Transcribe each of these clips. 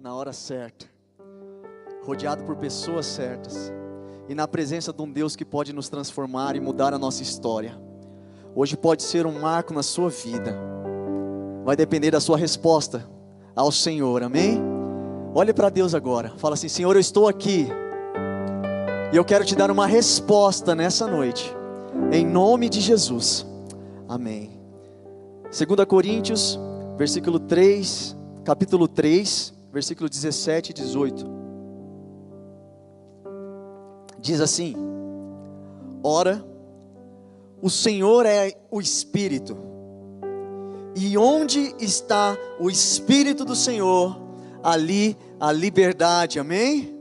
na hora certa, rodeado por pessoas certas e na presença de um Deus que pode nos transformar e mudar a nossa história. Hoje pode ser um marco na sua vida, vai depender da sua resposta ao Senhor, amém? Olhe para Deus agora, fala assim: Senhor, eu estou aqui e eu quero te dar uma resposta nessa noite, em nome de Jesus, amém. 2 Coríntios, versículo 3, capítulo 3, versículo 17 e 18. Diz assim: Ora, o Senhor é o Espírito, e onde está o Espírito do Senhor, ali a liberdade, amém?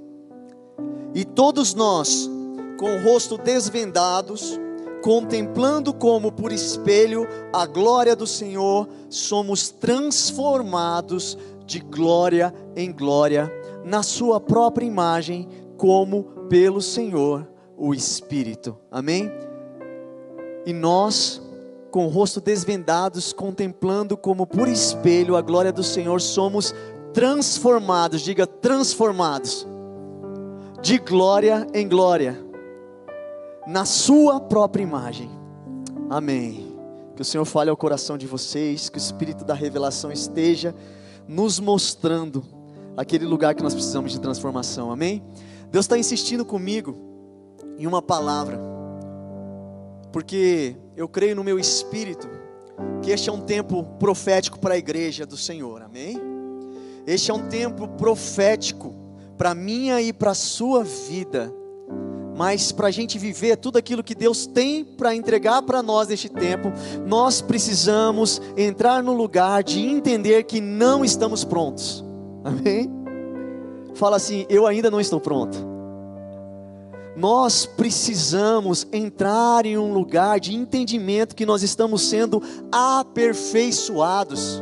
E todos nós, com o rosto desvendados, contemplando como por espelho a glória do Senhor, somos transformados de glória em glória, na Sua própria imagem, como pelo Senhor, o Espírito. Amém? E nós, com o rosto desvendados, contemplando como por espelho a glória do Senhor, somos transformados, diga transformados, de glória em glória na sua própria imagem. Amém. Que o Senhor fale ao coração de vocês, que o Espírito da revelação esteja nos mostrando aquele lugar que nós precisamos de transformação. Amém? Deus está insistindo comigo em uma palavra, porque eu creio no meu espírito que este é um tempo profético para a igreja do Senhor. Amém? Este é um tempo profético para minha e para a sua vida mas para a gente viver tudo aquilo que Deus tem para entregar para nós neste tempo, nós precisamos entrar no lugar de entender que não estamos prontos. Amém? Fala assim: eu ainda não estou pronto. Nós precisamos entrar em um lugar de entendimento que nós estamos sendo aperfeiçoados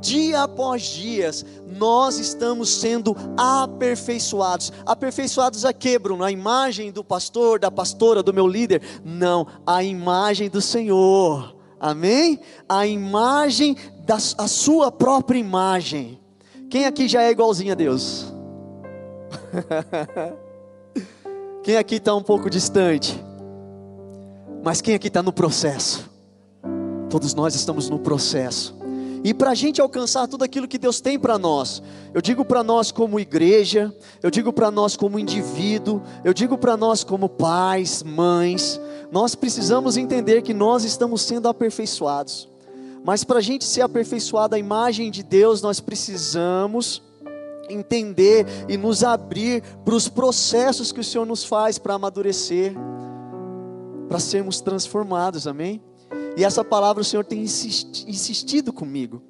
dia após dia, nós estamos sendo aperfeiçoados. Aperfeiçoados a quê, Bruno? A imagem do pastor, da pastora, do meu líder? Não, a imagem do Senhor. Amém? A imagem da a sua própria imagem. Quem aqui já é igualzinho a Deus? quem aqui está um pouco distante? Mas quem aqui está no processo? Todos nós estamos no processo. E para a gente alcançar tudo aquilo que Deus tem para nós, eu digo para nós como igreja, eu digo para nós como indivíduo, eu digo para nós como pais, mães, nós precisamos entender que nós estamos sendo aperfeiçoados. Mas para a gente ser aperfeiçoado à imagem de Deus, nós precisamos entender e nos abrir para os processos que o Senhor nos faz para amadurecer, para sermos transformados, amém? E essa palavra o Senhor tem insistido comigo.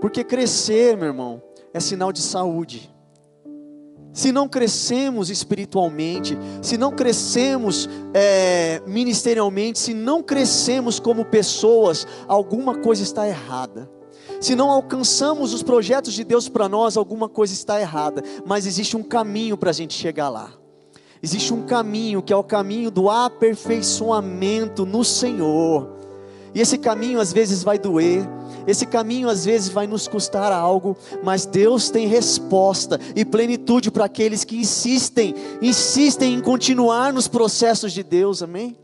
Porque crescer, meu irmão, é sinal de saúde. Se não crescemos espiritualmente, se não crescemos é, ministerialmente, se não crescemos como pessoas, alguma coisa está errada. Se não alcançamos os projetos de Deus para nós, alguma coisa está errada. Mas existe um caminho para a gente chegar lá. Existe um caminho que é o caminho do aperfeiçoamento no Senhor. E esse caminho às vezes vai doer, esse caminho às vezes vai nos custar algo, mas Deus tem resposta e plenitude para aqueles que insistem, insistem em continuar nos processos de Deus, amém?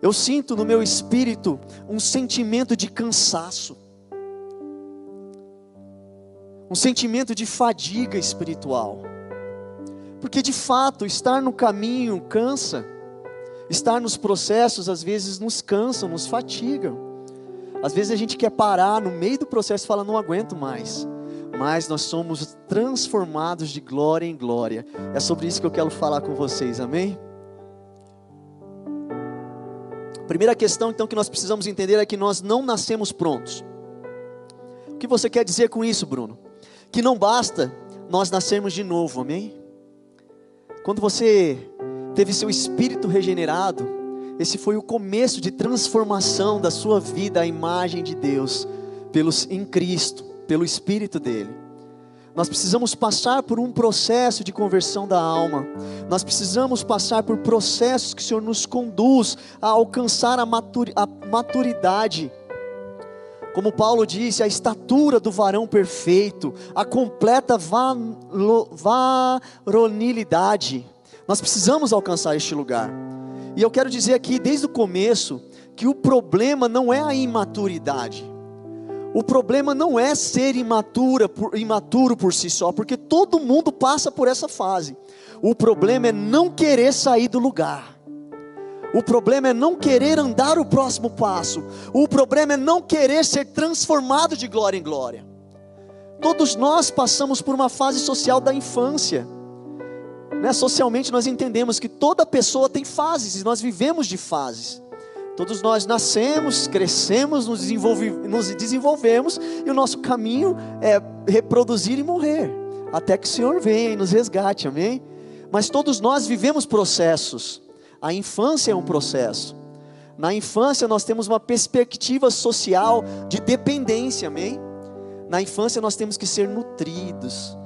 Eu sinto no meu espírito um sentimento de cansaço, um sentimento de fadiga espiritual, porque de fato estar no caminho cansa, Estar nos processos às vezes nos cansam, nos fatigam. Às vezes a gente quer parar no meio do processo e fala, não aguento mais. Mas nós somos transformados de glória em glória. É sobre isso que eu quero falar com vocês, amém? Primeira questão então que nós precisamos entender é que nós não nascemos prontos. O que você quer dizer com isso, Bruno? Que não basta nós nascermos de novo, amém? Quando você teve seu espírito regenerado, esse foi o começo de transformação da sua vida à imagem de Deus, pelos em Cristo, pelo espírito dele. Nós precisamos passar por um processo de conversão da alma. Nós precisamos passar por processos que o Senhor nos conduz a alcançar a, maturidade. Como Paulo disse, a estatura do varão perfeito, a completa varonilidade. Nós precisamos alcançar este lugar. E eu quero dizer aqui, desde o começo, que o problema não é a imaturidade. O problema não é ser imatura, por, imaturo por si só, porque todo mundo passa por essa fase. O problema é não querer sair do lugar. O problema é não querer andar o próximo passo. O problema é não querer ser transformado de glória em glória. Todos nós passamos por uma fase social da infância. Né? Socialmente nós entendemos que toda pessoa tem fases e nós vivemos de fases. Todos nós nascemos, crescemos, nos, nos desenvolvemos e o nosso caminho é reproduzir e morrer, até que o Senhor venha e nos resgate, amém? Mas todos nós vivemos processos, a infância é um processo, na infância nós temos uma perspectiva social de dependência, amém? Na infância nós temos que ser nutridos,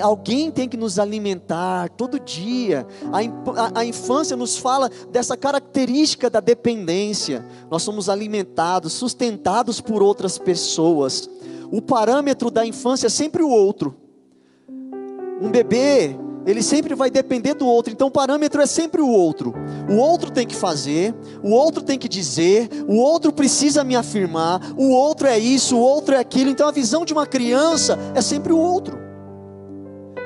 alguém tem que nos alimentar todo dia. A, a, a, infância nos fala dessa característica da dependência. Nós somos alimentados, sustentados por outras pessoas. O parâmetro da infância é sempre o outro. Um bebê, ele sempre vai depender do outro, então o parâmetro é sempre o outro. O outro tem que fazer, o outro tem que dizer, o outro precisa me afirmar, o outro é isso, o outro é aquilo. Então a visão de uma criança é sempre o outro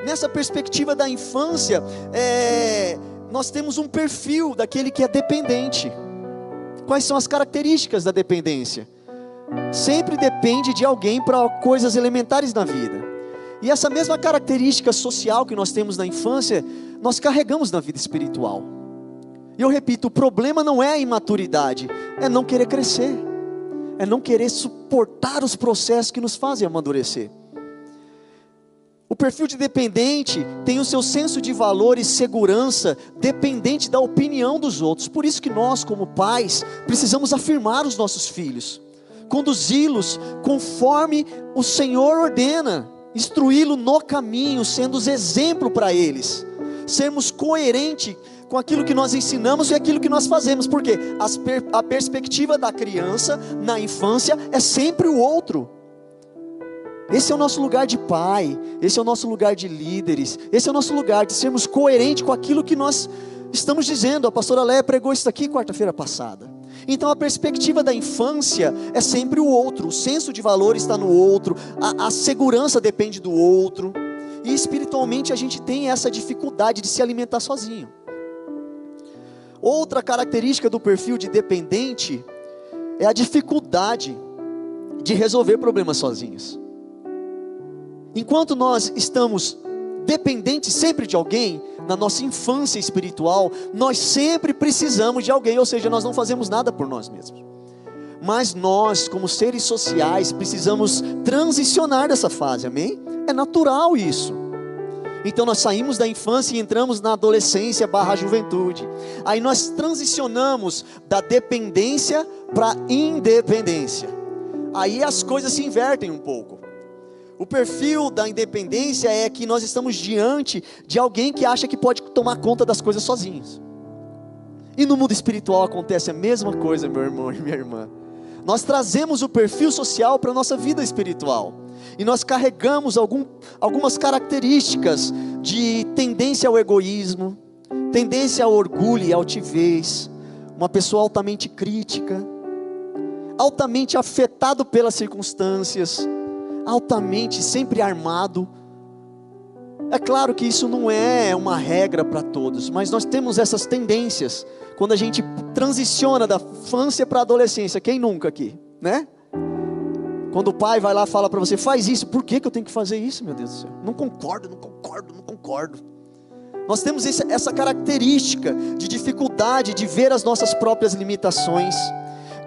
nessa perspectiva da infância, é, nós temos um perfil daquele que é dependente. Quais são as características da dependência? Sempre depende de alguém para coisas elementares na vida. E essa mesma característica social que nós temos na infância, nós carregamos na vida espiritual. E eu repito, o problema não é a imaturidade, é não querer crescer, é não querer suportar os processos que nos fazem amadurecer. O perfil de dependente tem o seu senso de valor e segurança dependente da opinião dos outros. Por isso que nós, como pais, precisamos afirmar os nossos filhos, conduzi-los conforme o Senhor ordena, instruí-lo no caminho, sendo exemplo para eles. Sermos coerentes com aquilo que nós ensinamos e aquilo que nós fazemos, porque a perspectiva da criança na infância é sempre o outro. Esse é o nosso lugar de pai, esse é o nosso lugar de líderes, esse é o nosso lugar de sermos coerentes com aquilo que nós estamos dizendo. A pastora Léa pregou isso aqui quarta-feira passada. Então a perspectiva da infância é sempre o outro, o senso de valor está no outro, a, a segurança depende do outro, e espiritualmente a gente tem essa dificuldade de se alimentar sozinho. Outra característica do perfil de dependente é a dificuldade de resolver problemas sozinhos. Enquanto nós estamos dependentes sempre de alguém, na nossa infância espiritual, nós sempre precisamos de alguém, ou seja, nós não fazemos nada por nós mesmos. Mas nós, como seres sociais, precisamos transicionar dessa fase, amém? É natural isso. Então nós saímos da infância e entramos na adolescência barra juventude. Aí nós transicionamos da dependência para independência. Aí as coisas se invertem um pouco. O perfil da independência é que nós estamos diante de alguém que acha que pode tomar conta das coisas sozinhos. E no mundo espiritual acontece a mesma coisa, meu irmão e minha irmã. Nós trazemos o perfil social para a nossa vida espiritual. E nós carregamos algum, algumas características de tendência ao egoísmo, tendência ao orgulho e altivez, uma pessoa altamente crítica, altamente afetado pelas circunstâncias, altamente, sempre armado. É claro que isso não é uma regra para todos, mas nós temos essas tendências quando a gente transiciona da infância para a adolescência. Quem nunca aqui, né? Quando o pai vai lá e fala para você, faz isso, por que, que eu tenho que fazer isso, meu Deus do céu? Não concordo, não concordo, não concordo. Nós temos essa característica de dificuldade de ver as nossas próprias limitações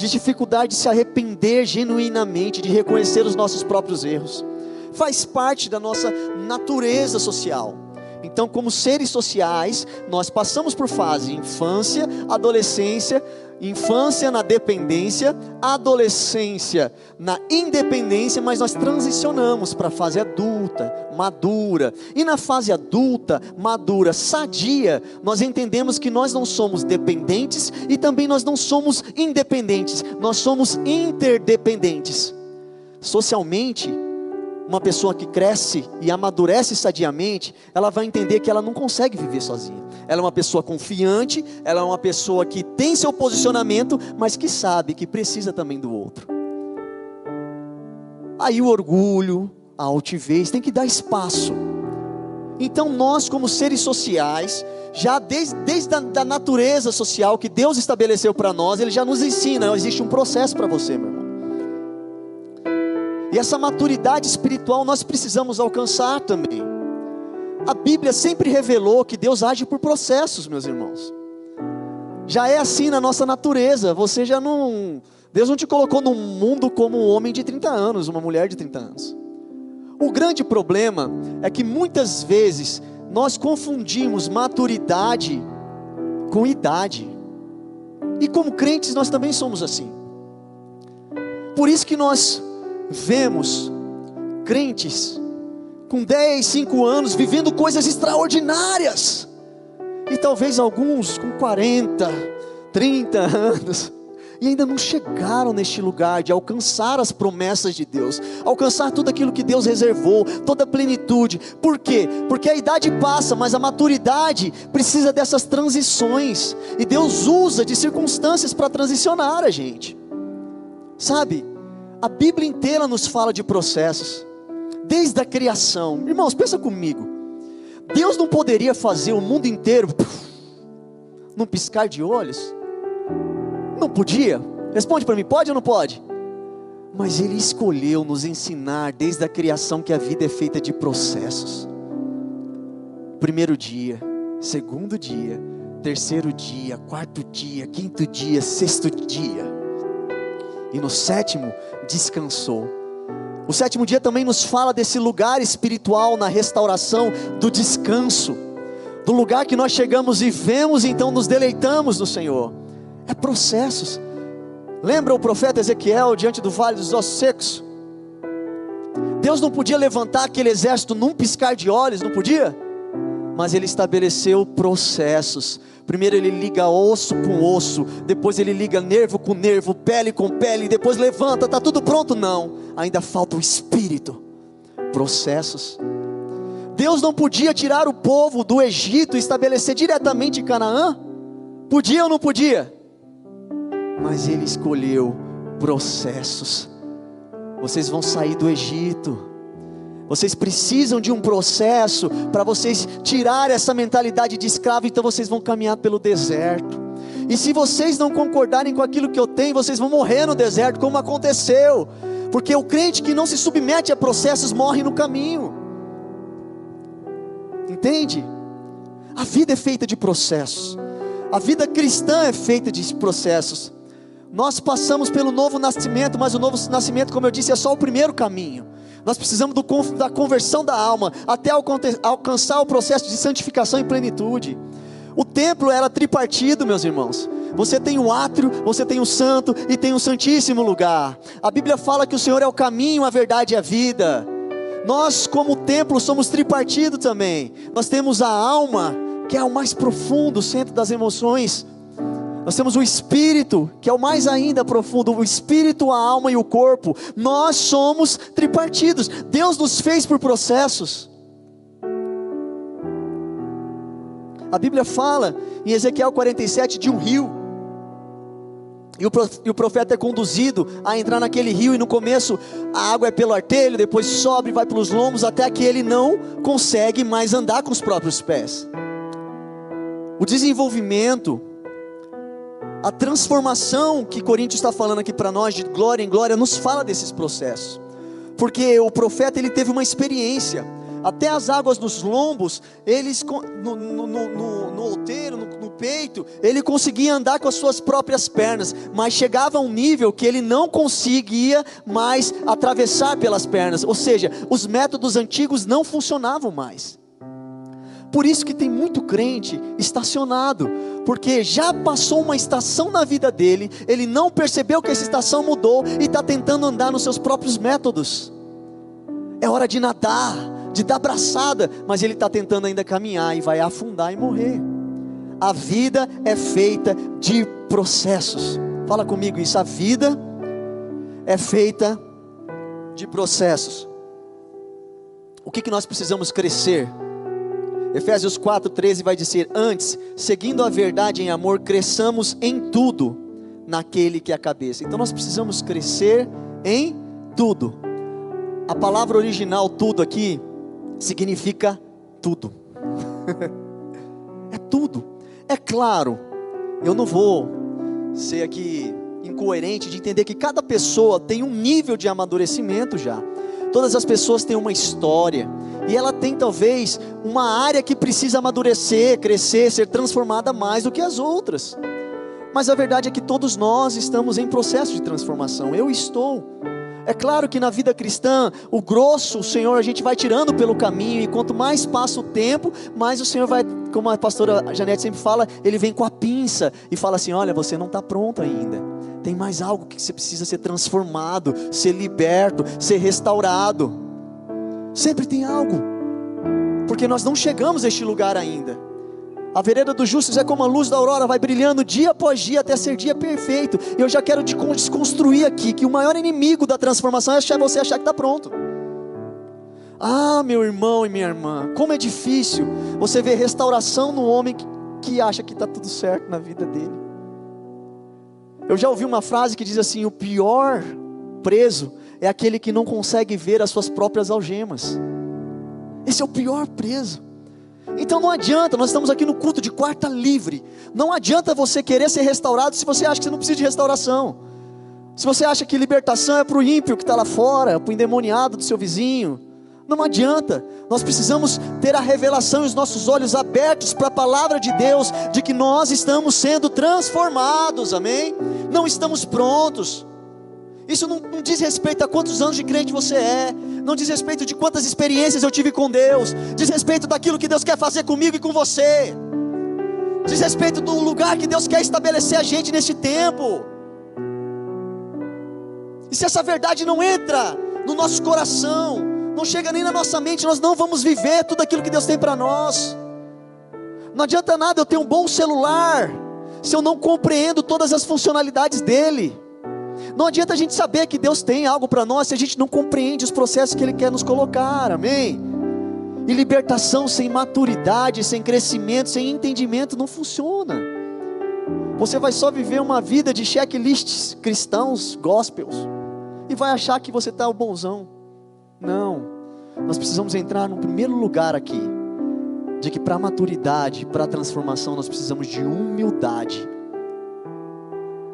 de dificuldade de se arrepender genuinamente, de reconhecer os nossos próprios erros. faz parte da nossa natureza social. Então, como seres sociais, nós passamos por fase infância, adolescência, infância na dependência, adolescência na independência, mas nós transicionamos para a fase adulta, madura. E na fase adulta, madura, sadia, nós entendemos que nós não somos dependentes e também nós não somos independentes, nós somos interdependentes. Socialmente, uma pessoa que cresce e amadurece sadiamente, ela vai entender que ela não consegue viver sozinha. Ela é uma pessoa confiante, ela é uma pessoa que tem seu posicionamento, mas que sabe que precisa também do outro. Aí o orgulho, a altivez, tem que dar espaço. Então nós, como seres sociais, já desde, desde a da natureza social que Deus estabeleceu para nós, Ele já nos ensina, existe um processo para você, meu irmão. E essa maturidade espiritual nós precisamos alcançar também. A Bíblia sempre revelou que Deus age por processos, meus irmãos. Já é assim na nossa natureza. Você já não. Deus não te colocou no mundo como um homem de 30 anos, uma mulher de 30 anos. O grande problema é que muitas vezes nós confundimos maturidade com idade. E como crentes nós também somos assim. Por isso que nós vemos crentes com 10, 5 anos vivendo coisas extraordinárias, e talvez alguns com 40, 30 anos, e ainda não chegaram neste lugar de alcançar as promessas de Deus, alcançar tudo aquilo que Deus reservou, toda a plenitude. Por quê? Porque a idade passa, mas a maturidade precisa dessas transições, e Deus usa de circunstâncias para transicionar a gente. Sabe? A Bíblia inteira nos fala de processos, desde a criação. Irmãos, pensa comigo. Deus não poderia fazer o mundo inteiro num piscar de olhos? Não podia? Responde para mim, pode ou não pode? Mas Ele escolheu nos ensinar desde a criação que a vida é feita de processos. Primeiro dia, segundo dia, terceiro dia, quarto dia, quinto dia, sexto dia e no sétimo descansou. O sétimo dia também nos fala desse lugar espiritual na restauração do descanso, do lugar que nós chegamos e vemos, então nos deleitamos no Senhor. É processos. Lembra o profeta Ezequiel diante do vale dos ossos secos? Deus não podia levantar aquele exército num piscar de olhos, não podia? Mas ele estabeleceu processos Primeiro ele liga osso com osso, depois ele liga nervo com nervo, pele com pele, depois levanta, está tudo pronto? Não, ainda falta o espírito, processos. Deus não podia tirar o povo do Egito e estabelecer diretamente em Canaã? Podia ou não podia? Mas ele escolheu processos. Vocês vão sair do Egito vocês precisam de um processo para vocês tirar essa mentalidade de escravo, então vocês vão caminhar pelo deserto. E se vocês não concordarem com aquilo que eu tenho, vocês vão morrer no deserto, como aconteceu. Porque o crente que não se submete a processos morre no caminho. Entende? A vida é feita de processos. A vida cristã é feita de processos. Nós passamos pelo novo nascimento, mas o novo nascimento, como eu disse, é só o primeiro caminho. Nós precisamos do, da conversão da alma até alcançar o processo de santificação e plenitude. O templo era tripartido, meus irmãos. Você tem o átrio, você tem o santo e tem o santíssimo lugar. A Bíblia fala que o Senhor é o caminho, a verdade e a vida. Nós, como templo, somos tripartidos também. Nós temos a alma, que é o mais profundo, centro das emoções. Nós temos o espírito, que é o mais ainda profundo, o espírito, a alma e o corpo. Nós somos tripartidos. Deus nos fez por processos. A Bíblia fala em Ezequiel 47 de um rio. E o profeta é conduzido a entrar naquele rio, e no começo a água é pelo artelho, depois sobe e vai pelos lombos, até que ele não consegue mais andar com os próprios pés. O desenvolvimento a transformação que Coríntios está falando aqui para nós, de glória em glória, nos fala desses processos. Porque o profeta ele teve uma experiência. até as águas dos lombos, eles no, no, no, no outeiro, no, no peito, ele conseguia andar com as suas próprias pernas, mas chegava a um nível que ele não conseguia mais atravessar pelas pernas, ou seja, os métodos antigos não funcionavam mais. Por isso que tem muito crente estacionado, porque já passou uma estação na vida dele, ele não percebeu que essa estação mudou e está tentando andar nos seus próprios métodos. É hora de nadar, de dar braçada, mas ele está tentando ainda caminhar e vai afundar e morrer. A vida é feita de processos. Fala comigo isso, a vida é feita de processos. O que, que nós precisamos crescer? Efésios 4,13 vai dizer: Antes, seguindo a verdade em amor, cresçamos em tudo naquele que é a cabeça. Então nós precisamos crescer em tudo. A palavra original tudo aqui significa tudo. é tudo. É claro, eu não vou ser aqui incoerente de entender que cada pessoa tem um nível de amadurecimento já. Todas as pessoas têm uma história, e ela tem talvez uma área que precisa amadurecer, crescer, ser transformada mais do que as outras. Mas a verdade é que todos nós estamos em processo de transformação. Eu estou. É claro que na vida cristã, o grosso, o Senhor, a gente vai tirando pelo caminho, e quanto mais passa o tempo, mais o Senhor vai, como a pastora Janete sempre fala, ele vem com a pinça e fala assim: Olha, você não está pronto ainda. Tem mais algo que você precisa ser transformado, ser liberto, ser restaurado. Sempre tem algo, porque nós não chegamos a este lugar ainda. A vereda dos justos é como a luz da aurora, vai brilhando dia após dia até ser dia perfeito. Eu já quero desconstruir aqui que o maior inimigo da transformação é você achar que está pronto. Ah, meu irmão e minha irmã, como é difícil você ver restauração no homem que acha que está tudo certo na vida dele. Eu já ouvi uma frase que diz assim: o pior preso é aquele que não consegue ver as suas próprias algemas. Esse é o pior preso. Então não adianta, nós estamos aqui no culto de quarta livre. Não adianta você querer ser restaurado se você acha que você não precisa de restauração. Se você acha que libertação é para o ímpio que está lá fora, para o endemoniado do seu vizinho. Não adianta, nós precisamos ter a revelação e os nossos olhos abertos para a palavra de Deus, de que nós estamos sendo transformados, amém? Não estamos prontos, isso não, não, diz respeito a quantos anos de crente você é, não diz respeito de quantas experiências eu tive com Deus, diz respeito daquilo que Deus quer fazer comigo e com você, diz respeito do lugar que Deus quer estabelecer a gente neste tempo. E se essa verdade não entra no nosso coração, não chega nem na nossa mente, nós não vamos viver tudo aquilo que Deus tem para nós. Não adianta nada eu ter um bom celular, se eu não compreendo todas as funcionalidades dele. Não adianta a gente saber que Deus tem algo para nós se a gente não compreende os processos que Ele quer nos colocar, amém? E libertação sem maturidade, sem crescimento, sem entendimento não funciona. Você vai só viver uma vida de checklists cristãos, gospels, e vai achar que você está o bonzão. Não, nós precisamos entrar no primeiro lugar aqui, de que para maturidade, para transformação, nós precisamos de humildade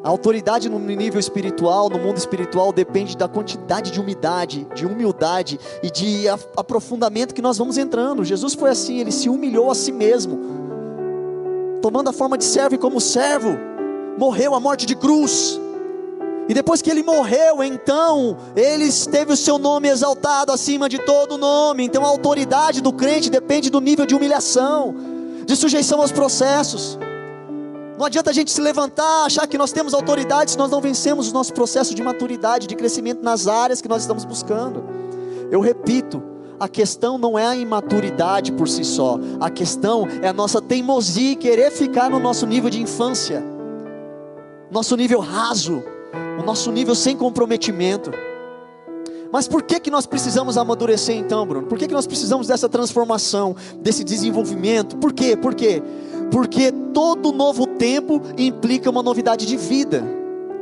a autoridade no nível espiritual, no mundo espiritual, depende da quantidade de humildade, de humildade e de aprofundamento que nós vamos entrando. Jesus foi assim, ele se humilhou a si mesmo, tomando a forma de servo e como servo, morreu a morte de cruz. E depois que ele morreu, então, ele teve o seu nome exaltado acima de todo nome. Então a autoridade do crente depende do nível de humilhação, de sujeição aos processos. Não adianta a gente se levantar, achar que nós temos autoridade se nós não vencemos o nosso processo de maturidade, de crescimento nas áreas que nós estamos buscando. Eu repito, a questão não é a imaturidade por si só, a questão é a nossa teimosia e querer ficar no nosso nível de infância, nosso nível raso, o nosso nível sem comprometimento. Mas por que, que nós precisamos amadurecer então, Bruno? Por que, que nós precisamos dessa transformação, desse desenvolvimento? Por quê? Por quê? Porque todo novo tempo implica uma novidade de vida.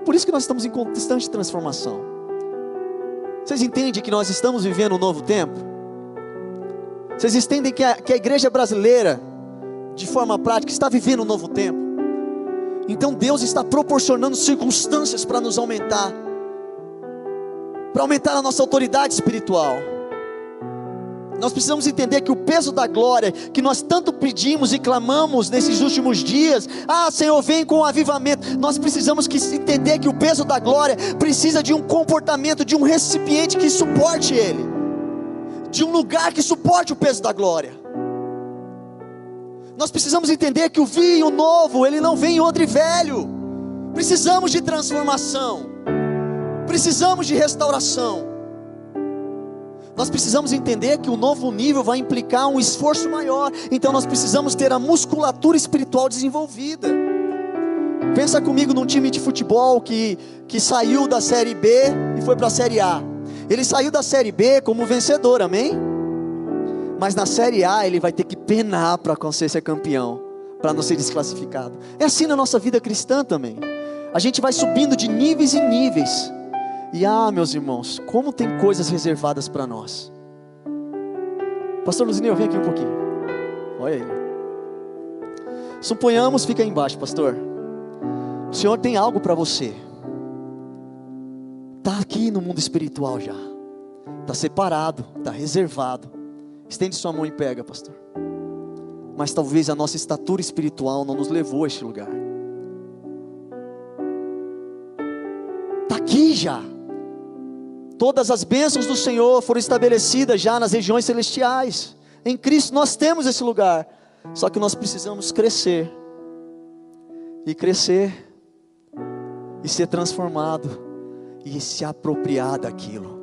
Por isso que nós estamos em constante transformação. Vocês entendem que nós estamos vivendo um novo tempo? Vocês entendem que a, que a igreja brasileira, de forma prática, está vivendo um novo tempo? Então Deus está proporcionando circunstâncias para nos aumentar para aumentar a nossa autoridade espiritual. Nós precisamos entender que o peso da glória que nós tanto pedimos e clamamos nesses últimos dias, ah, Senhor, vem com o avivamento. Nós precisamos que entender que o peso da glória precisa de um comportamento, de um recipiente que suporte ele, de um lugar que suporte o peso da glória. Nós precisamos entender que o vinho novo, ele não vem em odre velho. Precisamos de transformação. Precisamos de restauração. Nós precisamos entender que o novo nível vai implicar um esforço maior, então nós precisamos ter a musculatura espiritual desenvolvida. Pensa comigo num time de futebol que, que saiu da Série B e foi para a Série A. Ele saiu da Série B como vencedor, amém? Mas na Série A ele vai ter que penar para conseguir ser campeão, para não ser desclassificado. É assim na nossa vida cristã também. A gente vai subindo de níveis em níveis. E ah, meus irmãos, como tem coisas reservadas para nós. Pastor Luzineu, vem aqui um pouquinho. Olha ele. Suponhamos, fica aí embaixo, pastor. O Senhor tem algo para você. Está aqui no mundo espiritual já. Está separado, está reservado. Estende sua mão e pega, pastor. Mas talvez a nossa estatura espiritual não nos levou a este lugar. Está aqui já. Todas as bênçãos do Senhor foram estabelecidas já nas regiões celestiais. Em Cristo nós temos esse lugar. Só que nós precisamos crescer. E crescer. E ser transformado. E se apropriar daquilo.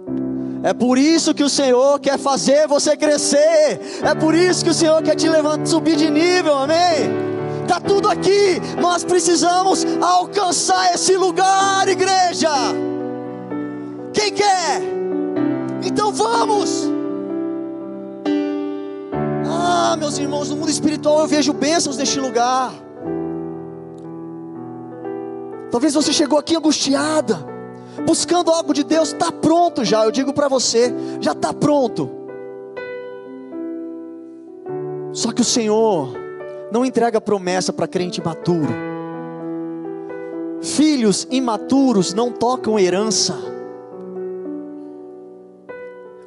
É por isso que o Senhor quer fazer você crescer. É por isso que o Senhor quer te levantar, subir de nível. Amém? Está tudo aqui. Nós precisamos alcançar esse lugar, igreja. Quem quer? Então vamos. Ah, meus irmãos, no mundo espiritual eu vejo bênçãos neste lugar. Talvez você chegou aqui angustiada, buscando algo de Deus, está pronto já. Eu digo para você, já está pronto. Só que o Senhor não entrega promessa para crente maturo. Filhos imaturos não tocam herança.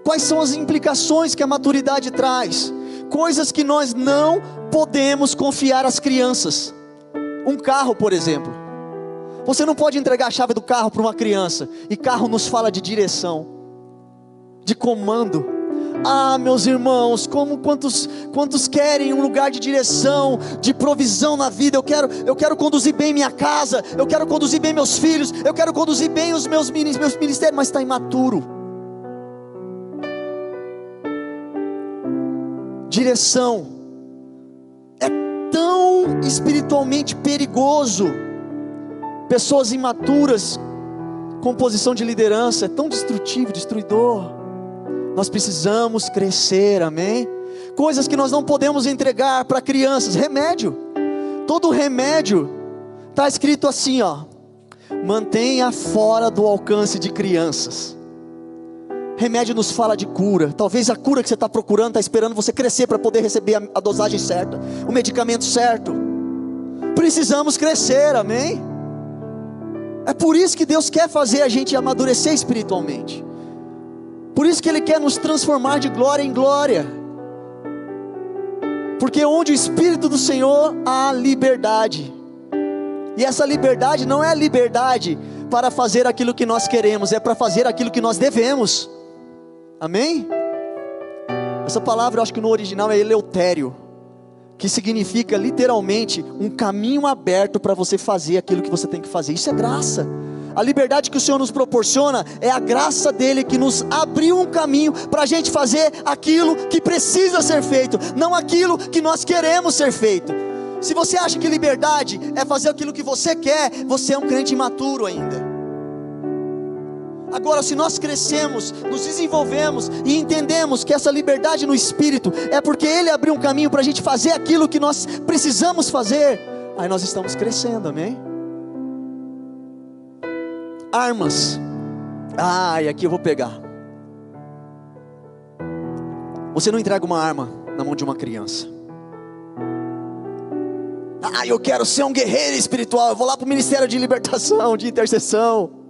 Quais são as implicações que a maturidade traz? Coisas que nós não podemos confiar às crianças. Um carro, por exemplo. Você não pode entregar a chave do carro para uma criança. E carro nos fala de direção, de comando. Ah, meus irmãos, como quantos quantos querem um lugar de direção, de provisão na vida. Eu quero eu quero conduzir bem minha casa, eu quero conduzir bem meus filhos, eu quero conduzir bem os meus meus ministérios, mas está imaturo. Direção. É tão espiritualmente perigoso. Pessoas imaturas com posição de liderança é tão destrutivo, destruidor. Nós precisamos crescer, amém? Coisas que nós não podemos entregar para crianças, remédio. Todo remédio está escrito assim, ó. Mantenha fora do alcance de crianças. Remédio nos fala de cura. Talvez a cura que você está procurando está esperando você crescer para poder receber a, dosagem certa, o medicamento certo. Precisamos crescer, amém? É por isso que Deus quer fazer a gente amadurecer espiritualmente. Por isso que Ele quer nos transformar de glória em glória. Porque onde o Espírito do Senhor há liberdade. E essa liberdade não é liberdade para fazer aquilo que nós queremos, é para fazer aquilo que nós devemos. Amém? Essa palavra eu acho que no original é eleutério, que significa literalmente um caminho aberto para você fazer aquilo que você tem que fazer. Isso é graça. A liberdade que o Senhor nos proporciona é a graça dele que nos abriu um caminho para a gente fazer aquilo que precisa ser feito, não aquilo que nós queremos ser feito. Se você acha que liberdade é fazer aquilo que você quer, você é um crente imaturo ainda. Agora, se nós crescemos, nos desenvolvemos e entendemos que essa liberdade no espírito é porque Ele abriu um caminho para a gente fazer aquilo que nós precisamos fazer, aí nós estamos crescendo, amém? Armas, ah, e aqui eu vou pegar. Você não entrega uma arma na mão de uma criança. Ah, eu quero ser um guerreiro espiritual. Eu vou lá para o ministério de libertação, de intercessão.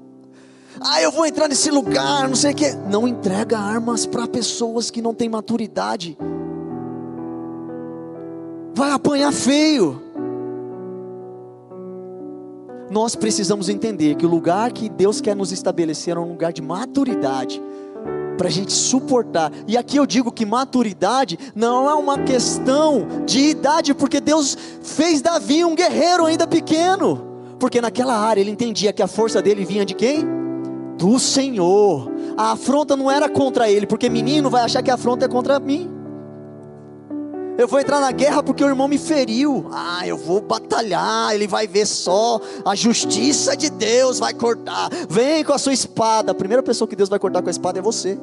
Ah, eu vou entrar nesse lugar, não sei o que. Não entrega armas para pessoas que não têm maturidade. Vai apanhar feio. Nós precisamos entender que o lugar que Deus quer nos estabelecer é um lugar de maturidade para a gente suportar. E aqui eu digo que maturidade não é uma questão de idade, porque Deus fez Davi um guerreiro ainda pequeno, porque naquela área ele entendia que a força dele vinha de quem? Do Senhor. A afronta não era contra ele, porque menino vai achar que a afronta é contra mim. Eu vou entrar na guerra porque o irmão me feriu. Ah, eu vou batalhar. Ele vai ver só. A justiça de Deus vai cortar. Vem com a sua espada. A primeira pessoa que Deus vai cortar com a espada é você.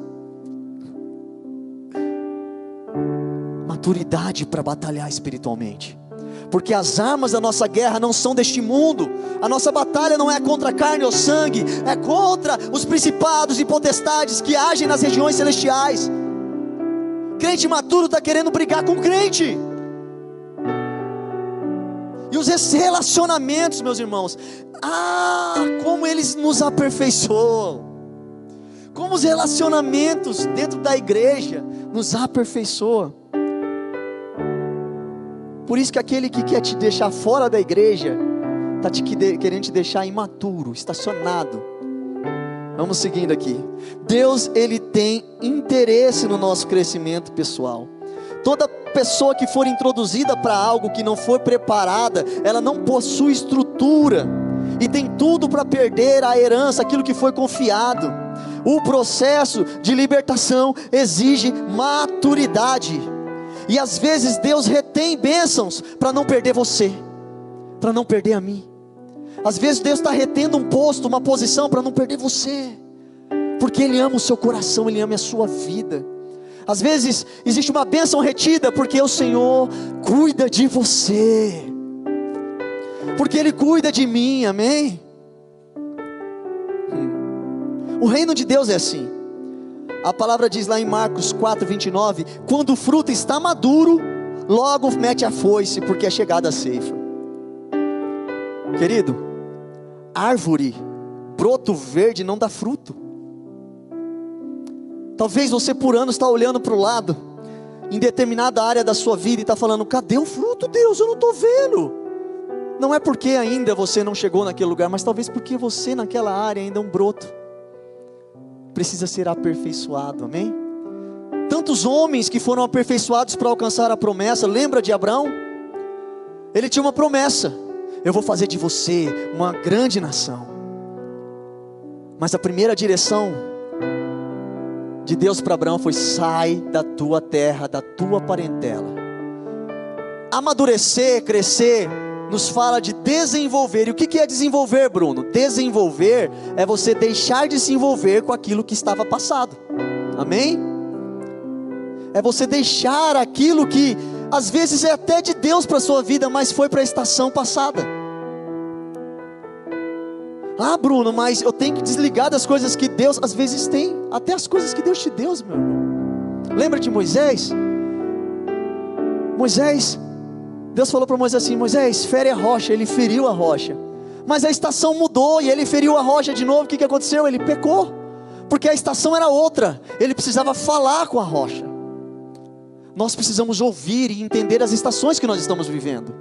Maturidade para batalhar espiritualmente. Porque as armas da nossa guerra não são deste mundo. A nossa batalha não é contra carne ou sangue, é contra os principados e potestades que agem nas regiões celestiais crente maturo está querendo brigar com crente. E os relacionamentos, meus irmãos, ah, como eles nos aperfeiçoam. Como os relacionamentos dentro da igreja nos aperfeiçoam. Por isso que aquele que quer te deixar fora da igreja, está te querendo te deixar imaturo, estacionado Vamos seguindo aqui. Deus, ele tem interesse no nosso crescimento pessoal. Toda pessoa que for introduzida para algo que não foi preparada, ela não possui estrutura e tem tudo para perder a herança, aquilo que foi confiado. O processo de libertação exige maturidade. E às vezes Deus retém bênçãos para não perder você, para não perder a mim. Às vezes Deus está retendo um posto, uma posição para não perder você, porque Ele ama o seu coração, Ele ama a sua vida. Às vezes existe uma bênção retida, porque o Senhor cuida de você, porque Ele cuida de mim, amém? Hum. O reino de Deus é assim. A palavra diz lá em Marcos 4, 29: quando o fruto está maduro, logo mete a foice, porque é chegada a ceifa. Querido, árvore, broto verde não dá fruto. Talvez você por anos está olhando para o lado, em determinada área da sua vida, e está falando: cadê o fruto, Deus? Eu não estou vendo. Não é porque ainda você não chegou naquele lugar, mas talvez porque você naquela área ainda é um broto. Precisa ser aperfeiçoado, amém? Tantos homens que foram aperfeiçoados para alcançar a promessa, lembra de Abraão? Ele tinha uma promessa eu vou fazer de você uma grande nação. Mas a primeira direção de Deus para Abraão foi: sai da tua terra, da tua parentela. Amadurecer, crescer, nos fala de desenvolver. E o que é desenvolver, Bruno? Desenvolver é você deixar de se envolver com aquilo que estava passado. Amém? É você deixar aquilo que às vezes é até de Deus para a sua vida, mas foi para a estação passada. Ah, Bruno, mas eu tenho que desligar das coisas que Deus às vezes tem, até as coisas que Deus te deu, meu irmão. Lembra de Moisés? Moisés, Deus falou para Moisés assim: Moisés, fere a rocha. Ele feriu a rocha, mas a estação mudou e ele feriu a rocha de novo. O que, que aconteceu? Ele pecou, porque a estação era outra. Ele precisava falar com a rocha. Nós precisamos ouvir e entender as estações que nós estamos vivendo.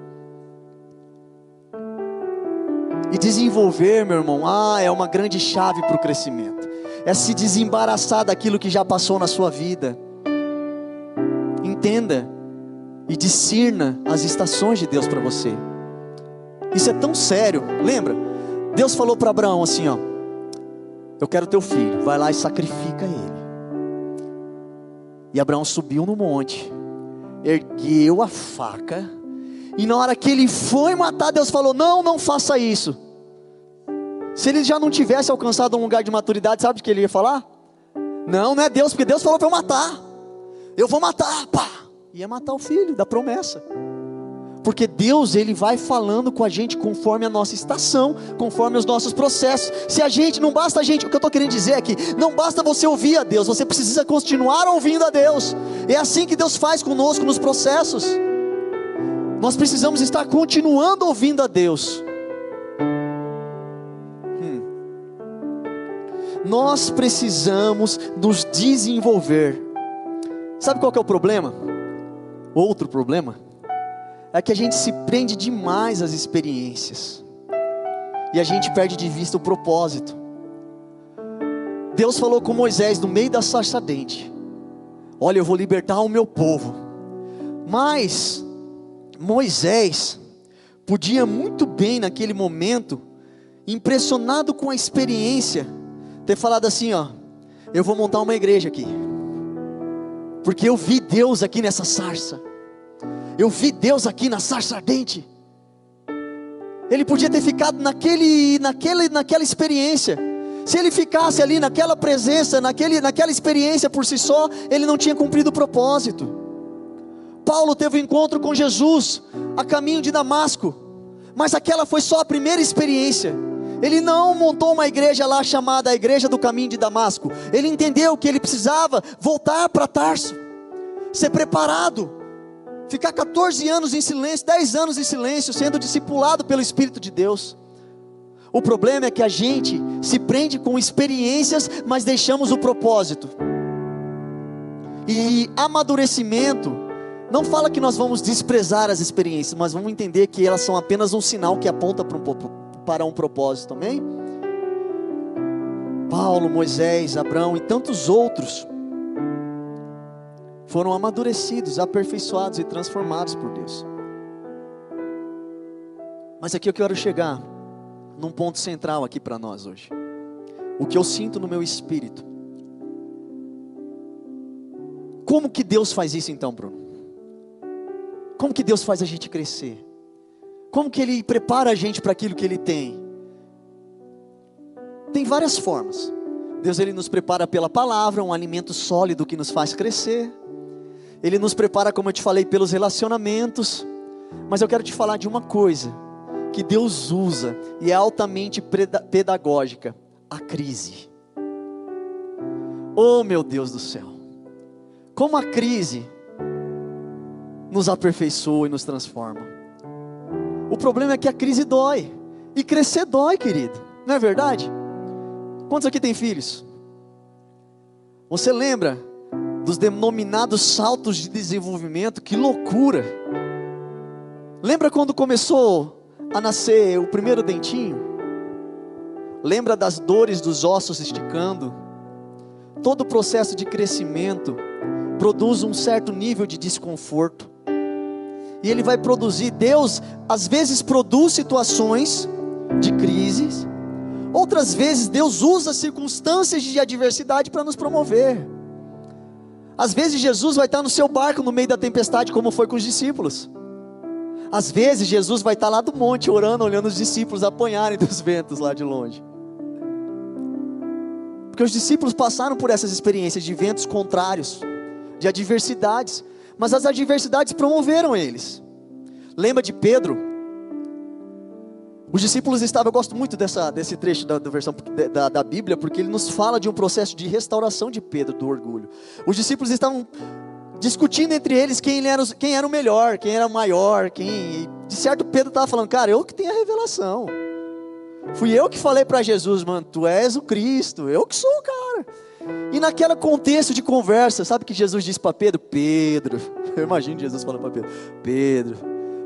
E desenvolver, meu irmão, ah, é uma grande chave para o crescimento. É se desembaraçar daquilo que já passou na sua vida. Entenda e discirna as estações de Deus para você. Isso é tão sério. Lembra? Deus falou para Abraão assim, ó: Eu quero teu filho, vai lá e sacrifica ele. E Abraão subiu no monte, ergueu a faca, e na hora que ele foi matar, Deus falou: Não, não faça isso. Se ele já não tivesse alcançado um lugar de maturidade, sabe o que ele ia falar? Não, não é Deus, porque Deus falou para eu matar. Eu vou matar, pá. Ia matar o filho da promessa. Porque Deus, Ele vai falando com a gente conforme a nossa estação, conforme os nossos processos. Se a gente, não basta a gente, o que eu estou querendo dizer é que não basta você ouvir a Deus, você precisa continuar ouvindo a Deus. É assim que Deus faz conosco nos processos. Nós precisamos estar continuando ouvindo a Deus. Hum. Nós precisamos nos desenvolver. Sabe qual é o problema? Outro problema é que a gente se prende demais às experiências e a gente perde de vista o propósito. Deus falou com Moisés no meio da sarça dente: Olha, eu vou libertar o meu povo. Mas Moisés podia muito bem naquele momento, impressionado com a experiência, ter falado assim: Ó, eu vou montar uma igreja aqui, porque eu vi Deus aqui nessa sarça. Eu vi Deus aqui na sarça ardente. Ele podia ter ficado naquele, naquele, naquela experiência. Se ele ficasse ali naquela presença, naquele, naquela experiência por si só, ele não tinha cumprido o propósito. Paulo teve um encontro com Jesus a caminho de Damasco, mas aquela foi só a primeira experiência. Ele não montou uma igreja lá chamada a Igreja do Caminho de Damasco. Ele entendeu que ele precisava voltar para Tarso, ser preparado ficar 14 anos em silêncio, 10 anos em silêncio, sendo discipulado pelo Espírito de Deus. O problema é que a gente se prende com experiências, mas deixamos o propósito. E amadurecimento não fala que nós vamos desprezar as experiências, mas vamos entender que elas são apenas um sinal que aponta para um, para um propósito, amém? Paulo, Moisés, Abraão e tantos outros foram amadurecidos, aperfeiçoados e transformados por Deus. Mas aqui eu quero chegar num ponto central aqui para nós hoje. O que eu sinto no meu espírito. Como que Deus faz isso então, Bruno? Como que Deus faz a gente crescer? Como que Ele prepara a gente para aquilo que Ele tem? Tem várias formas. Deus ele nos prepara pela palavra, um alimento sólido que nos faz crescer. Ele nos prepara, como eu te falei, pelos relacionamentos. Mas eu quero te falar de uma coisa que Deus usa e é altamente pedagógica: a crise. Oh, meu Deus do céu! Como a crise nos aperfeiçoa e nos transforma. O problema é que a crise dói. E crescer dói, querido. Não é verdade? Quantos aqui têm filhos? Você lembra dos denominados saltos de desenvolvimento, que loucura! Lembra quando começou a nascer o primeiro dentinho? Lembra das dores dos ossos esticando? Todo o processo de crescimento produz um certo nível de desconforto. E ele vai produzir, Deus às vezes produz situações de crises, outras vezes Deus usa circunstâncias de adversidade para nos promover. Às vezes Jesus vai estar no seu barco no meio da tempestade, como foi com os discípulos. Às vezes Jesus vai estar lá do monte orando, olhando os discípulos apanharem dos ventos lá de longe. Porque os discípulos passaram por essas experiências de ventos contrários, de adversidades, mas as adversidades promoveram eles. Lembra de Pedro? Os discípulos estavam, eu gosto muito dessa, desse trecho da, da versão da, da, Bíblia, porque ele nos fala de um processo de restauração de Pedro do orgulho. Os discípulos estavam discutindo entre eles quem era, quem era o melhor, quem era o maior, quem. De certo, Pedro estava falando, cara, eu que tenho a revelação. Fui eu que falei para Jesus, mano, tu és o Cristo, eu que sou o cara. E naquele contexto de conversa, sabe que Jesus disse para Pedro? Pedro, eu imagino Jesus falando para Pedro: Pedro,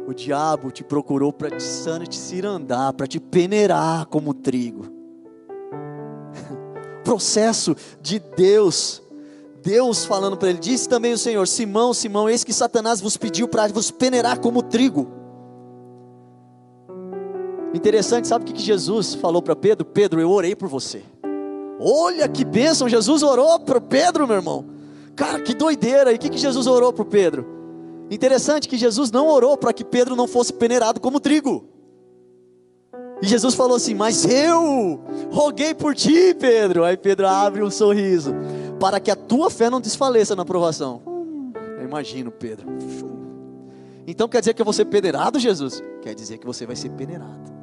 o diabo te procurou para te sanar, te cirandar, para te peneirar como trigo. Processo de Deus. Deus falando para ele, disse também o Senhor: Simão, Simão, eis que Satanás vos pediu para vos peneirar como trigo. Interessante, sabe o que Jesus falou para Pedro? Pedro, eu orei por você. Olha que bênção, Jesus orou para Pedro, meu irmão. Cara, que doideira. E o que Jesus orou para Pedro? Interessante que Jesus não orou para que Pedro não fosse peneirado como trigo. E Jesus falou assim: Mas eu roguei por ti, Pedro. Aí Pedro abre um sorriso, para que a tua fé não desfaleça na provação. Eu imagino, Pedro. Então quer dizer que eu vou ser peneirado, Jesus? Quer dizer que você vai ser peneirado.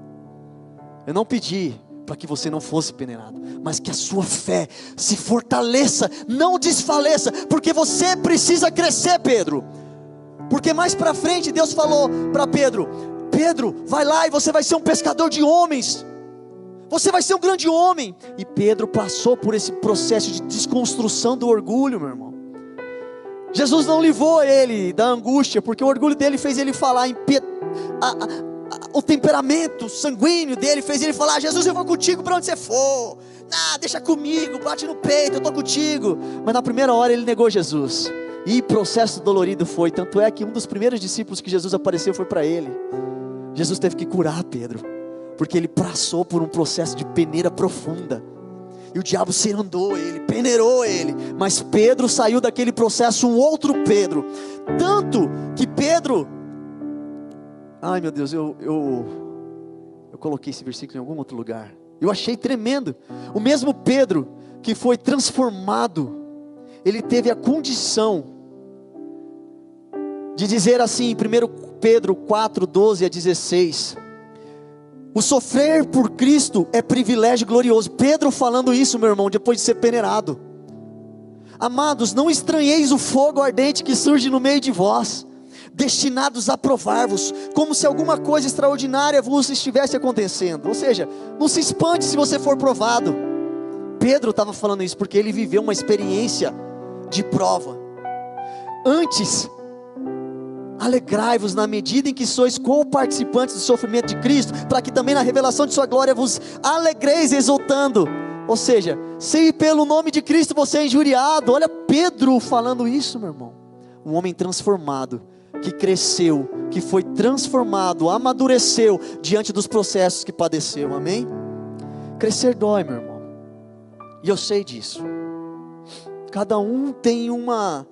Eu não pedi para que você não fosse peneirado, mas que a sua fé se fortaleça, não desfaleça, porque você precisa crescer, Pedro. Porque mais para frente Deus falou para Pedro: Pedro, vai lá e você vai ser um pescador de homens. Você vai ser um grande homem. E Pedro passou por esse processo de desconstrução do orgulho, meu irmão. Jesus não livrou ele da angústia, porque o orgulho dele fez ele falar em o temperamento sanguíneo dele fez ele falar: Jesus, eu vou contigo para onde você for. Ah, deixa comigo, bate no peito, eu estou contigo. Mas na primeira hora ele negou Jesus. E processo dolorido foi. Tanto é que um dos primeiros discípulos que Jesus apareceu foi para ele. Jesus teve que curar Pedro, porque ele passou por um processo de peneira profunda. E o diabo andou ele, peneirou ele. Mas Pedro saiu daquele processo um outro Pedro. Tanto que Pedro. Ai meu Deus, eu, eu, eu coloquei esse versículo em algum outro lugar. Eu achei tremendo. O mesmo Pedro que foi transformado, ele teve a condição de dizer assim, em 1 Pedro 4, 12 a 16. O sofrer por Cristo é privilégio glorioso. Pedro falando isso, meu irmão, depois de ser peneirado. Amados, não estranheis o fogo ardente que surge no meio de vós, destinados a provar-vos, como se alguma coisa extraordinária vos estivesse acontecendo. Ou seja, não se espante se você for provado. Pedro estava falando isso porque ele viveu uma experiência de prova. Antes Alegrai-vos na medida em que sois co-participantes do sofrimento de Cristo, para que também na revelação de Sua glória vos alegreis exultando. Ou seja, se pelo nome de Cristo você é injuriado, olha Pedro falando isso, meu irmão. Um homem transformado, que cresceu, que foi transformado, amadureceu diante dos processos que padeceu, amém? Crescer dói, meu irmão, e eu sei disso. Cada um tem uma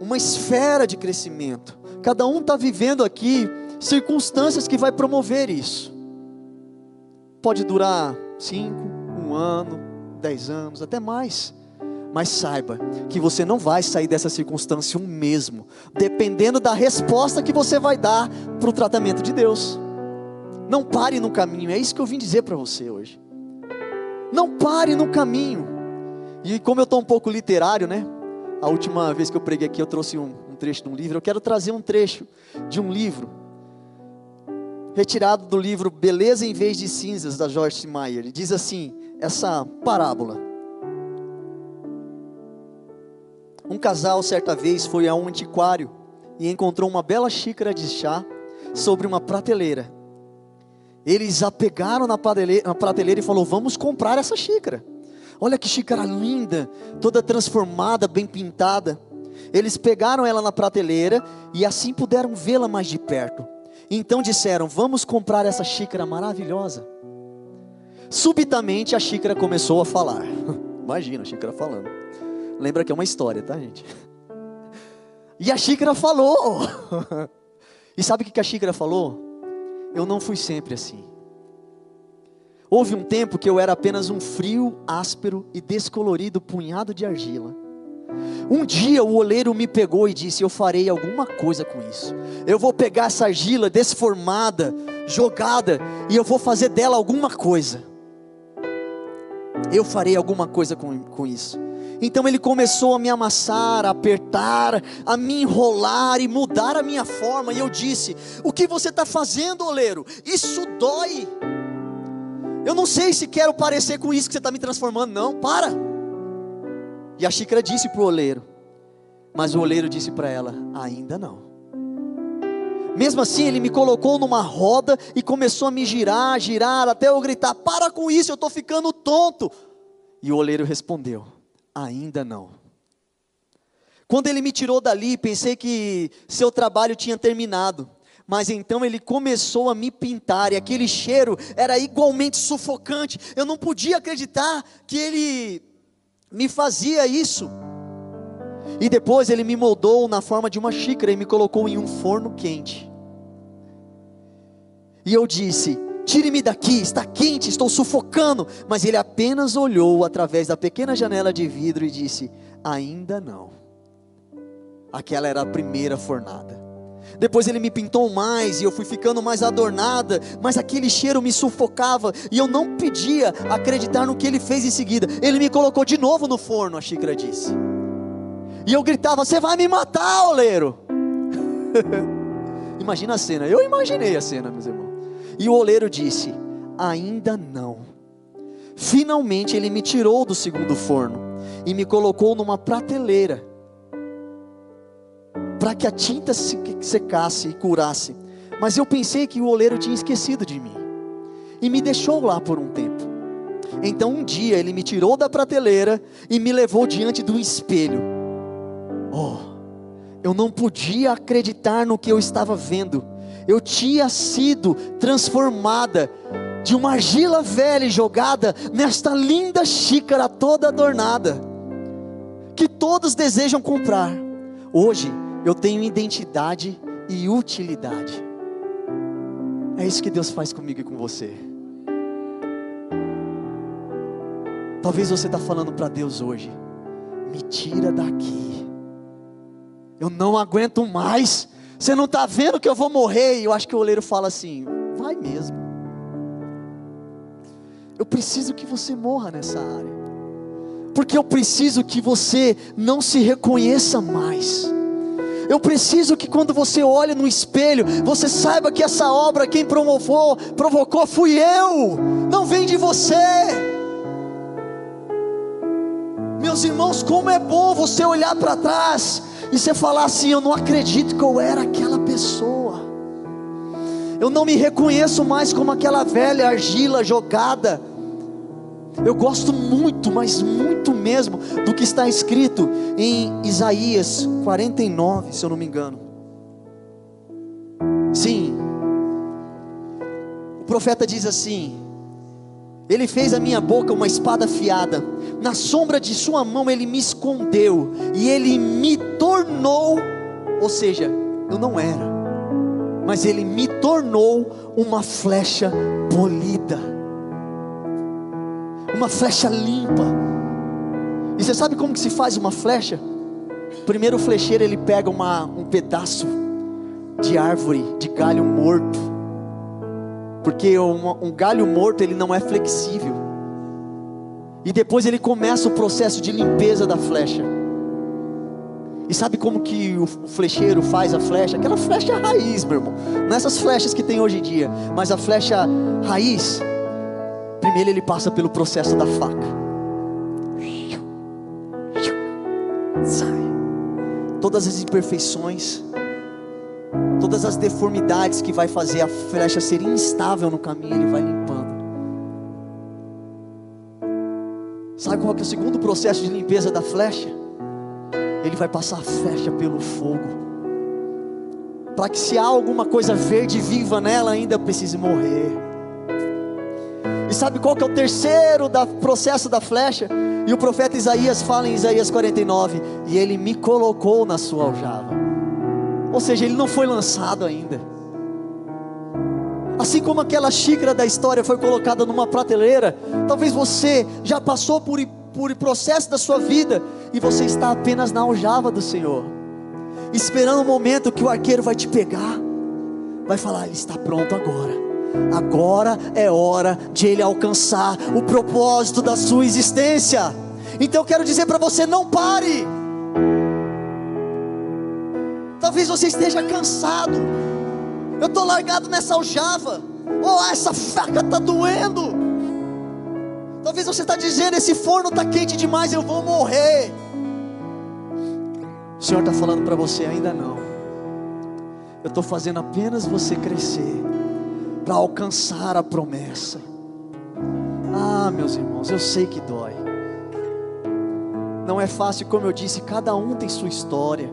uma esfera de crescimento. Cada um está vivendo aqui circunstâncias que vai promover isso. Pode durar cinco, um ano, dez anos, até mais. Mas saiba que você não vai sair dessa circunstância um mesmo, dependendo da resposta que você vai dar para o tratamento de Deus. Não pare no caminho, é isso que eu vim dizer para você hoje. Não pare no caminho. E como eu estou um pouco literário, né? A última vez que eu preguei aqui, eu trouxe um, um trecho de um livro. Eu quero trazer um trecho de um livro, retirado do livro Beleza em Vez de Cinzas, da Joyce Meyer. Ele diz assim: essa parábola. Um casal, certa vez, foi a um antiquário e encontrou uma bela xícara de chá sobre uma prateleira. Eles a pegaram na prateleira, e falou: Vamos comprar essa xícara. Olha que xícara linda, toda transformada, bem pintada. Eles pegaram ela na prateleira e assim puderam vê-la mais de perto. Então disseram: Vamos comprar essa xícara maravilhosa. Subitamente a xícara começou a falar. Imagina a xícara falando. Lembra que é uma história, tá, gente? E a xícara falou. e sabe o que a xícara falou? Eu não fui sempre assim. Houve um tempo que eu era apenas um frio, áspero e descolorido punhado de argila. Um dia o oleiro me pegou e disse: Eu farei alguma coisa com isso. Eu vou pegar essa argila desformada, jogada, e eu vou fazer dela alguma coisa. Eu farei alguma coisa com, com isso. Então ele começou a me amassar, a apertar, a me enrolar e mudar a minha forma. E eu disse: O que você está fazendo, oleiro? Isso dói. Eu não sei se quero parecer com isso que você está me transformando, não, para. E a xícara disse para o oleiro, mas o oleiro disse para ela: ainda não. Mesmo assim, ele me colocou numa roda e começou a me girar, girar, até eu gritar: para com isso, eu estou ficando tonto. E o oleiro respondeu: ainda não. Quando ele me tirou dali, pensei que seu trabalho tinha terminado. Mas então ele começou a me pintar, e aquele cheiro era igualmente sufocante. Eu não podia acreditar que ele me fazia isso. E depois ele me moldou na forma de uma xícara e me colocou em um forno quente. E eu disse: Tire-me daqui, está quente, estou sufocando. Mas ele apenas olhou através da pequena janela de vidro e disse: Ainda não. Aquela era a primeira fornada. Depois ele me pintou mais e eu fui ficando mais adornada, mas aquele cheiro me sufocava e eu não podia acreditar no que ele fez em seguida. Ele me colocou de novo no forno, a xícara disse. E eu gritava: Você vai me matar, oleiro! Imagina a cena, eu imaginei a cena, meus irmãos. E o oleiro disse: ainda não. Finalmente ele me tirou do segundo forno e me colocou numa prateleira para que a tinta se secasse e curasse. Mas eu pensei que o oleiro tinha esquecido de mim e me deixou lá por um tempo. Então um dia ele me tirou da prateleira e me levou diante do espelho. Oh, eu não podia acreditar no que eu estava vendo. Eu tinha sido transformada de uma argila velha jogada nesta linda xícara toda adornada, que todos desejam comprar. Hoje eu tenho identidade e utilidade. É isso que Deus faz comigo e com você. Talvez você está falando para Deus hoje: me tira daqui. Eu não aguento mais. Você não está vendo que eu vou morrer? E eu acho que o oleiro fala assim: vai mesmo. Eu preciso que você morra nessa área. Porque eu preciso que você não se reconheça mais. Eu preciso que quando você olha no espelho, você saiba que essa obra quem provocou, provocou fui eu, não vem de você. Meus irmãos, como é bom você olhar para trás e você falar assim: Eu não acredito que eu era aquela pessoa. Eu não me reconheço mais como aquela velha argila jogada. Eu gosto muito, mas muito mesmo, do que está escrito em Isaías 49, se eu não me engano. Sim, o profeta diz assim: Ele fez a minha boca uma espada afiada na sombra de Sua mão Ele me escondeu, e Ele me tornou, ou seja, eu não era, mas Ele me tornou uma flecha polida, uma flecha limpa. E você sabe como que se faz uma flecha? Primeiro o flecheiro ele pega uma, um pedaço de árvore, de galho morto, porque um, um galho morto ele não é flexível. E depois ele começa o processo de limpeza da flecha. E sabe como que o flecheiro faz a flecha? Aquela flecha raiz, meu irmão. Não essas flechas que tem hoje em dia, mas a flecha raiz. Primeiro ele passa pelo processo da faca. Sai. Todas as imperfeições, todas as deformidades que vai fazer a flecha ser instável no caminho, ele vai limpando. Sabe qual é o segundo processo de limpeza da flecha? Ele vai passar a flecha pelo fogo. Para que se há alguma coisa verde viva nela, ainda precise morrer. E sabe qual que é o terceiro da, processo da flecha? E o profeta Isaías fala em Isaías 49: E ele me colocou na sua aljava. Ou seja, ele não foi lançado ainda. Assim como aquela xícara da história foi colocada numa prateleira, talvez você já passou por, por processo da sua vida e você está apenas na aljava do Senhor, esperando o momento que o arqueiro vai te pegar, vai falar: Ele está pronto agora. Agora é hora de ele alcançar o propósito da sua existência. Então eu quero dizer para você: não pare. Talvez você esteja cansado eu estou largado nessa aljava. Oh, essa faca está doendo. Talvez você está dizendo: esse forno está quente demais, eu vou morrer. O Senhor está falando para você: ainda não. Eu estou fazendo apenas você crescer para alcançar a promessa. Ah, meus irmãos, eu sei que dói. Não é fácil, como eu disse, cada um tem sua história,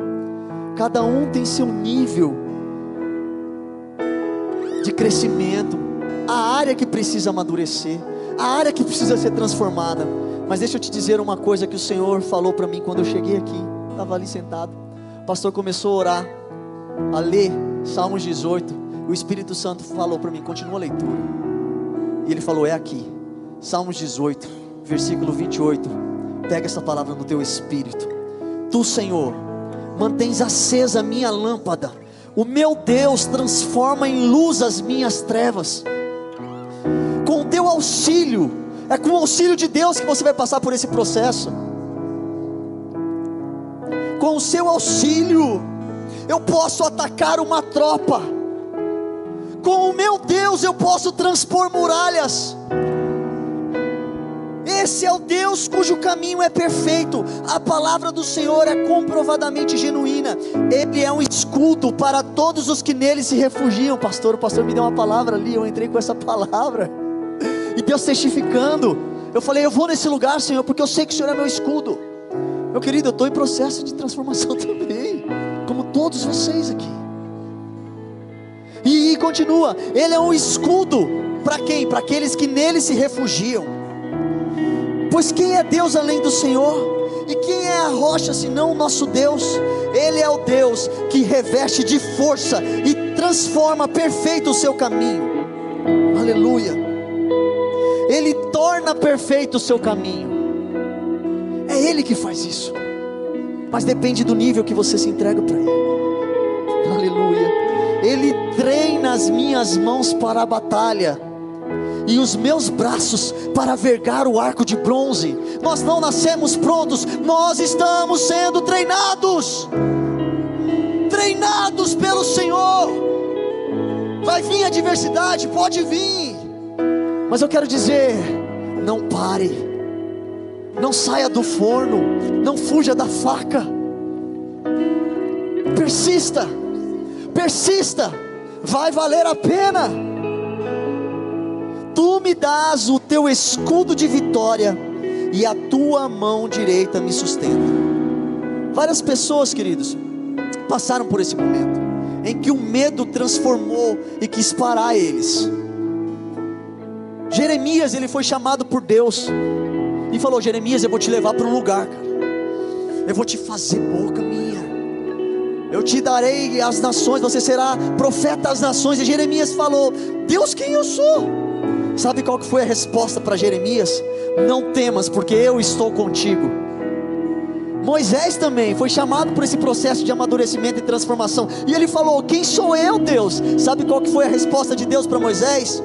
cada um tem seu nível de crescimento, a área que precisa amadurecer, a área que precisa ser transformada. Mas deixa eu te dizer uma coisa que o Senhor falou para mim quando eu cheguei aqui, estava ali sentado. O pastor começou a orar, a ler Salmos 18. O Espírito Santo falou para mim: continua a leitura. E ele falou: é aqui, Salmos 18, versículo 28. Pega essa palavra no teu espírito. Tu, Senhor, mantens acesa a minha lâmpada o meu Deus transforma em luz as minhas trevas. Com o teu auxílio, é com o auxílio de Deus que você vai passar por esse processo. Com o seu auxílio, eu posso atacar uma tropa. com o meu Deus eu posso transpor muralhas. Esse é o Deus cujo caminho é perfeito. A palavra do Senhor é comprovadamente genuína. Ele é um escudo para todos os que nele se refugiam. Pastor, o pastor me deu uma palavra ali, eu entrei com essa palavra. E Deus testificando. Eu falei, eu vou nesse lugar, Senhor, porque eu sei que o Senhor é meu escudo. Meu querido, eu estou em processo de transformação também, como todos vocês aqui. E, e continua, Ele é um escudo para quem? Para aqueles que nele se refugiam. Pois quem é Deus além do Senhor? E quem é a rocha senão o nosso Deus? Ele é o Deus que reveste de força e transforma perfeito o seu caminho. Aleluia. Ele torna perfeito o seu caminho. É Ele que faz isso. Mas depende do nível que você se entrega para Ele. Aleluia. Ele treina as minhas mãos para a batalha e os meus braços para vergar o arco de bronze. Nós não nascemos prontos, nós estamos sendo treinados. Treinados pelo Senhor. Vai vir adversidade, pode vir. Mas eu quero dizer, não pare. Não saia do forno, não fuja da faca. Persista. Persista. Vai valer a pena tu me dás o teu escudo de vitória e a tua mão direita me sustenta. Várias pessoas, queridos, passaram por esse momento em que o medo transformou e quis parar eles. Jeremias, ele foi chamado por Deus e falou: Jeremias, eu vou te levar para um lugar, cara. Eu vou te fazer boca minha. Eu te darei as nações, você será profeta das nações. E Jeremias falou: Deus, quem eu sou? Sabe qual que foi a resposta para Jeremias? Não temas, porque eu estou contigo. Moisés também foi chamado por esse processo de amadurecimento e transformação. E ele falou: Quem sou eu, Deus? Sabe qual que foi a resposta de Deus para Moisés?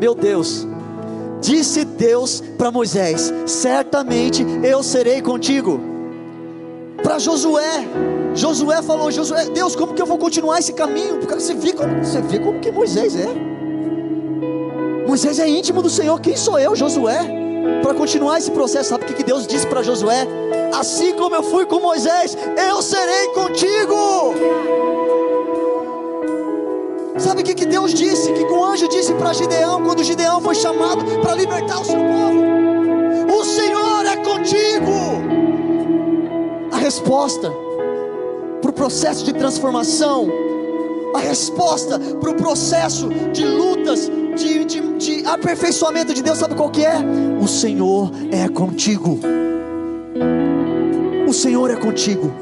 Meu Deus, disse Deus para Moisés: Certamente eu serei contigo. Para Josué, Josué falou: Josué, Deus, como que eu vou continuar esse caminho? Porque você vê como, você vê como que Moisés é. Moisés é íntimo do Senhor. Quem sou eu, Josué? Para continuar esse processo, sabe o que Deus disse para Josué? Assim como eu fui com Moisés, eu serei contigo. Sabe o que Deus disse? Que o anjo disse para Gideão, quando Gideão foi chamado para libertar o seu povo: O Senhor é contigo. A resposta para o processo de transformação, a resposta para o processo de lutas, aperfeiçoamento de Deus, sabe qual que é? O Senhor é contigo. O Senhor é contigo.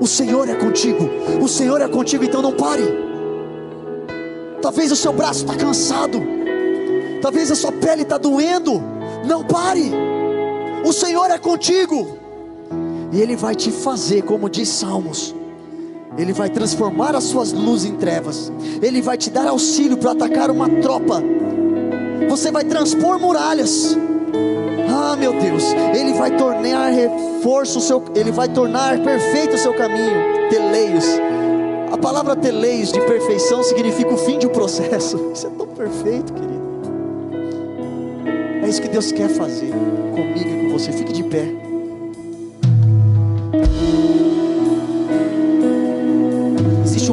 O Senhor é contigo. O Senhor é contigo, então não pare. Talvez o seu braço está cansado. Talvez a sua pele está doendo. Não pare. O Senhor é contigo. E Ele vai te fazer, como diz Salmos ele vai transformar as suas luzes em trevas. Ele vai te dar auxílio para atacar uma tropa. Você vai transpor muralhas. Ah, meu Deus, ele vai tornar reforço o seu, ele vai tornar perfeito o seu caminho. Teleios. A palavra teleios de perfeição significa o fim de um processo. Isso é tão perfeito, querido. É isso que Deus quer fazer comigo e com você. Fique de pé.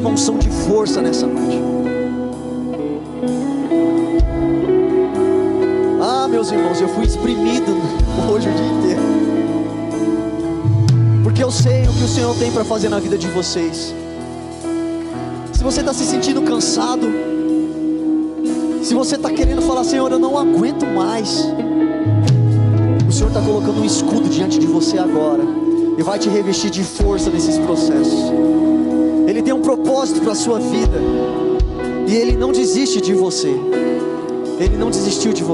uma unção de força nessa noite. Meus irmãos, eu fui exprimido hoje o dia inteiro. Porque eu sei o que o Senhor tem para fazer na vida de vocês. Se você está se sentindo cansado, se você está querendo falar, Senhor, eu não aguento mais. O Senhor está colocando um escudo diante de você agora e vai te revestir de força nesses processos. Ele tem um propósito para a sua vida. E Ele não desiste de você. Ele não desistiu de você.